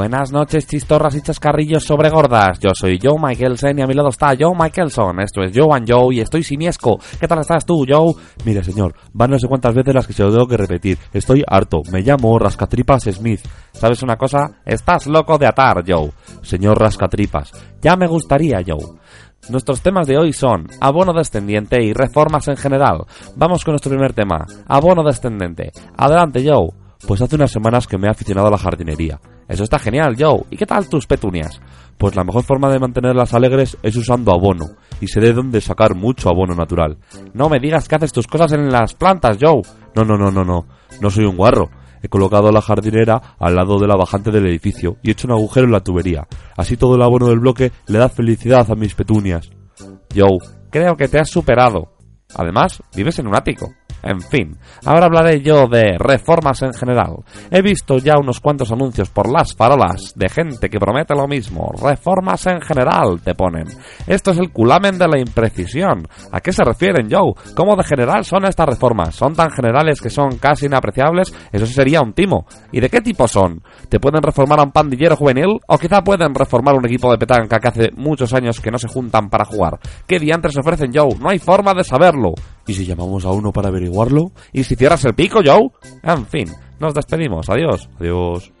Buenas noches, chistorras y chascarrillos sobre gordas. Yo soy Joe Michaelson y a mi lado está Joe Michaelson. Esto es Joe and Joe y estoy simiesco. ¿Qué tal estás tú, Joe? Mire, señor, van no sé cuántas veces las que se lo tengo que repetir. Estoy harto. Me llamo Rascatripas Smith. ¿Sabes una cosa? Estás loco de atar, Joe. Señor Rascatripas. Ya me gustaría, Joe. Nuestros temas de hoy son abono descendiente y reformas en general. Vamos con nuestro primer tema, abono descendente. Adelante, Joe. Pues hace unas semanas que me he aficionado a la jardinería. Eso está genial, Joe. ¿Y qué tal tus petunias? Pues la mejor forma de mantenerlas alegres es usando abono. Y sé de dónde sacar mucho abono natural. No me digas que haces tus cosas en las plantas, Joe. No, no, no, no, no. No soy un guarro. He colocado la jardinera al lado de la bajante del edificio y he hecho un agujero en la tubería. Así todo el abono del bloque le da felicidad a mis petunias. Joe, creo que te has superado. Además, vives en un ático. En fin, ahora hablaré yo de reformas en general. He visto ya unos cuantos anuncios por las farolas de gente que promete lo mismo. Reformas en general, te ponen. Esto es el culamen de la imprecisión. ¿A qué se refieren, Joe? ¿Cómo de general son estas reformas? ¿Son tan generales que son casi inapreciables? Eso sería un timo. ¿Y de qué tipo son? ¿Te pueden reformar a un pandillero juvenil? ¿O quizá pueden reformar un equipo de petanca que hace muchos años que no se juntan para jugar? ¿Qué diantres ofrecen, Joe? No hay forma de saberlo. ¿Y si llamamos a uno para averiguarlo? ¿Y si cierras el pico, Joe? En fin, nos despedimos. Adiós. Adiós.